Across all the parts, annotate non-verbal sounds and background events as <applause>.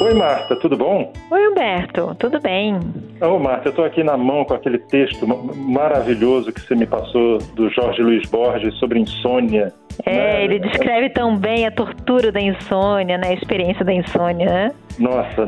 Oi, Marta, tudo bom? Oi, Humberto, tudo bem? Ô, Marta, eu estou aqui na mão com aquele texto maravilhoso que você me passou do Jorge Luiz Borges sobre insônia. É, né? ele descreve tão bem a tortura da insônia, né? A experiência da insônia, né? Nossa,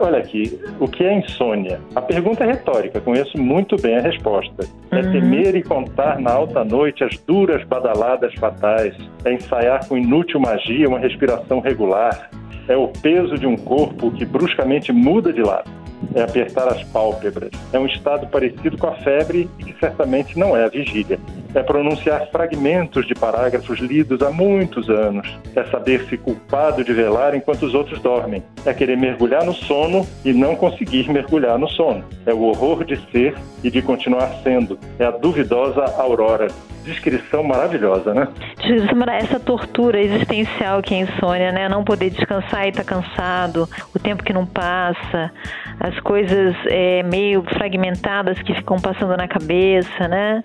olha aqui, o que é insônia? A pergunta é retórica, conheço muito bem a resposta. É uhum. temer e contar na alta noite as duras badaladas fatais, é ensaiar com inútil magia uma respiração regular, é o peso de um corpo que bruscamente muda de lado. É apertar as pálpebras. É um estado parecido com a febre e que certamente não é a vigília. É pronunciar fragmentos de parágrafos lidos há muitos anos. É saber-se culpado de velar enquanto os outros dormem. É querer mergulhar no sono e não conseguir mergulhar no sono. É o horror de ser e de continuar sendo. É a duvidosa aurora descrição maravilhosa, né? Essa tortura existencial que é insônia, né? Não poder descansar e estar tá cansado, o tempo que não passa, as coisas é, meio fragmentadas que ficam passando na cabeça, né?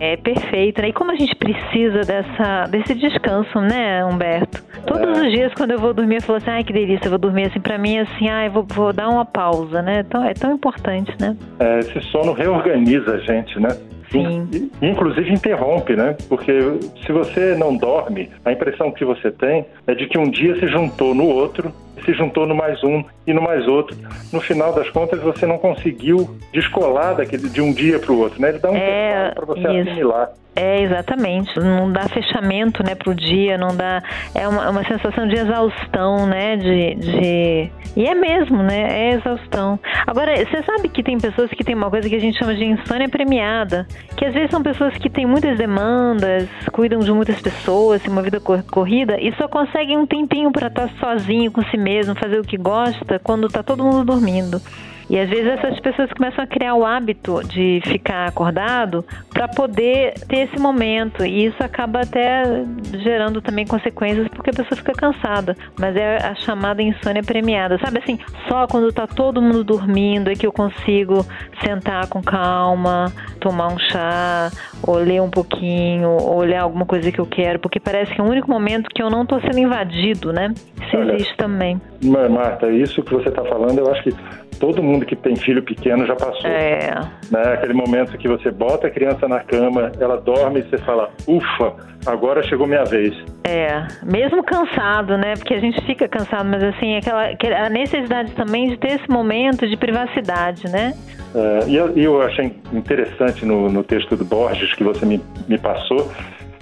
É perfeito, né? E como a gente precisa dessa, desse descanso, né, Humberto? Todos é. os dias, quando eu vou dormir, eu falo assim, ai, que delícia, eu vou dormir assim, pra mim, assim, ai, vou, vou dar uma pausa, né? Então, é tão importante, né? É, esse sono reorganiza a gente, né? Sim. Inclusive interrompe, né? Porque se você não dorme, a impressão que você tem é de que um dia se juntou no outro, se juntou no mais um e no mais outro. No final das contas, você não conseguiu descolar daquele, de um dia para o outro, né? Ele dá um é, para você isso. assimilar. É, exatamente. Não dá fechamento, né, pro dia, não dá... É uma, uma sensação de exaustão, né, de, de... E é mesmo, né, é exaustão. Agora, você sabe que tem pessoas que têm uma coisa que a gente chama de insônia premiada, que às vezes são pessoas que têm muitas demandas, cuidam de muitas pessoas, têm uma vida corrida e só conseguem um tempinho para estar sozinho com si mesmo, fazer o que gosta, quando tá todo mundo dormindo. E às vezes essas pessoas começam a criar o hábito de ficar acordado para poder ter esse momento. E isso acaba até gerando também consequências porque a pessoa fica cansada. Mas é a chamada insônia premiada. Sabe assim, só quando tá todo mundo dormindo é que eu consigo sentar com calma, tomar um chá, ou ler um pouquinho, ou ler alguma coisa que eu quero, porque parece que é o único momento que eu não tô sendo invadido, né? Isso Olha, existe também. Marta, isso que você está falando, eu acho que todo mundo que tem filho pequeno já passou. É. Né? Aquele momento que você bota a criança na cama, ela dorme e você fala, ufa, agora chegou minha vez. É, mesmo cansado, né? Porque a gente fica cansado, mas assim, aquela, a necessidade também de ter esse momento de privacidade, né? É, e eu, eu achei interessante no, no texto do Borges que você me, me passou,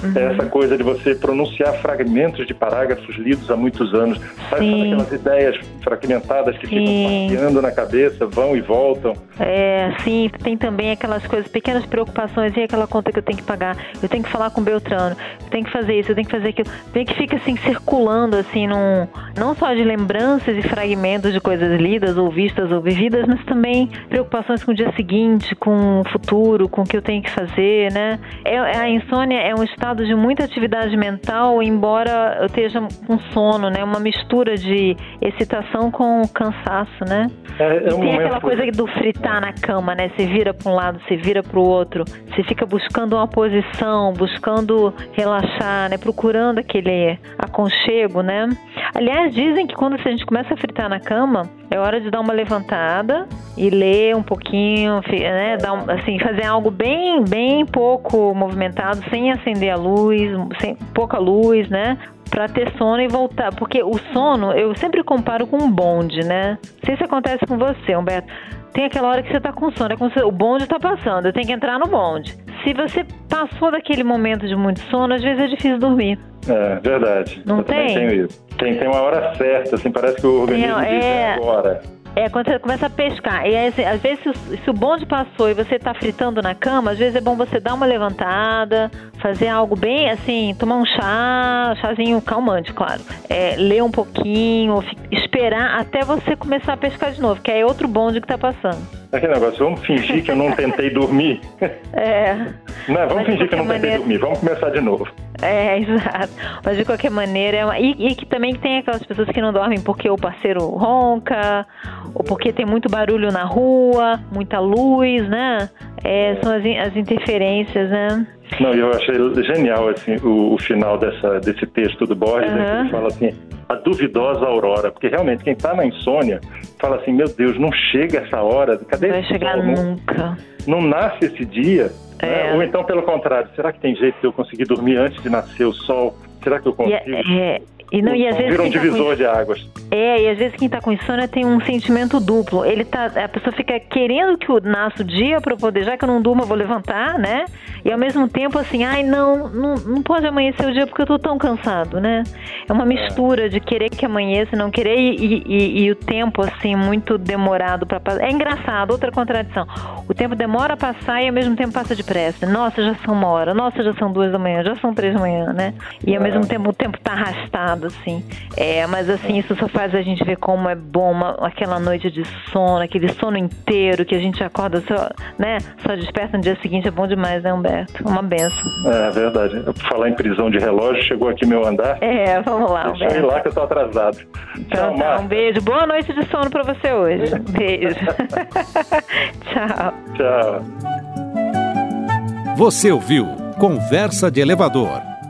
Uhum. É essa coisa de você pronunciar fragmentos de parágrafos lidos há muitos anos. Sabe, sabe aquelas ideias fragmentadas que sim. ficam passeando na cabeça, vão e voltam? É, sim. Tem também aquelas coisas, pequenas preocupações. E aquela conta que eu tenho que pagar? Eu tenho que falar com o Beltrano. Eu tenho que fazer isso, eu tenho que fazer aquilo. Tem que fica assim, circulando, assim, num, não só de lembranças e fragmentos de coisas lidas ou vistas ou vividas, mas também preocupações com o dia seguinte, com o futuro, com o que eu tenho que fazer, né? É, a insônia é um estado de muita atividade mental, embora eu esteja com sono, né? Uma mistura de excitação com cansaço, né? É, é um tem aquela coisa do fritar na cama, né? Você vira para um lado, você vira para o outro, você fica buscando uma posição, buscando relaxar, né? Procurando aquele aconchego, né? Aliás, dizem que quando a gente começa a fritar na cama, é hora de dar uma levantada e ler um pouquinho, né? Dar um, assim, fazer algo bem, bem pouco movimentado, sem acender a luz, sem pouca luz, né? Pra ter sono e voltar. Porque o sono, eu sempre comparo com um bonde, né? Não sei se acontece com você, Humberto. Tem aquela hora que você tá com sono, é como se o bonde tá passando, eu tenho que entrar no bonde. Se você passou daquele momento de muito sono, às vezes é difícil dormir. É, verdade. Não eu tem? Tenho isso. Tem, tem uma hora certa, assim, parece que o organismo tem, diz é... agora. É, quando você começa a pescar. E aí, assim, às vezes, se o, bonde passou e você está fritando na cama, às vezes é bom você dar uma levantada, fazer algo bem assim, tomar um chá, chazinho calmante, claro. É, ler um pouquinho, esperar até você começar a pescar de novo, que é outro bonde que está passando. Aquele negócio, vamos fingir que eu não tentei dormir. <laughs> É. Não, vamos fingir que eu não maneira... tentei dormir, vamos começar de novo. É, <laughs> exato. Mas de qualquer maneira, é uma... e, e, que também tem aquelas pessoas que não dormem porque o parceiro ronca, ou porque tem muito barulho na rua, muita luz, né? É, são as, as interferências, né? Não, eu achei genial assim, o, o final dessa, desse texto do Borges, uhum. né, que ele fala assim, a duvidosa aurora, porque realmente quem está na insônia fala assim, meu Deus, não chega essa hora, cadê Não vai chegar sol? nunca. Não, não nasce esse dia. É. né? Ou então, pelo contrário, será que tem jeito de eu conseguir dormir antes de nascer o sol? Será que eu E, consigo? é, é, e, não, e às vezes Vira um tá divisor de águas. É, e às vezes quem tá com insônia tem um sentimento duplo. Ele tá, a pessoa fica querendo que o nasça o dia para poder, já que eu não durmo, eu vou levantar, né? E ao mesmo tempo assim, ai, não, não, não pode amanhecer o dia porque eu tô tão cansado, né? É uma mistura de querer que amanheça, e não querer e, e- e- o tempo assim muito demorado para passar. É engraçado, outra contradição. O tempo demora a passar e ao mesmo tempo passa depressa. Nossa, já são uma hora. Nossa, já são duas da manhã. Já são três da manhã, né? E ao É. mesmo tempo o tempo tá arrastado assim. É, mas assim isso só faz a gente ver como é bom uma- aquela noite de sono, aquele sono inteiro que a gente acorda só, né? Só desperta no dia seguinte é bom demais, né, Humberto? Uma benção. É verdade. Por falar em prisão de relógio, chegou aqui meu andar. É, vamos lá, Deixa eu ir Humberto. lá que eu tô atrasado. Então Tchau, tá, um beijo. Boa noite de sono pra você hoje. Beijo. <laughs> Tchau. Tchau. Você ouviu Conversa de Elevador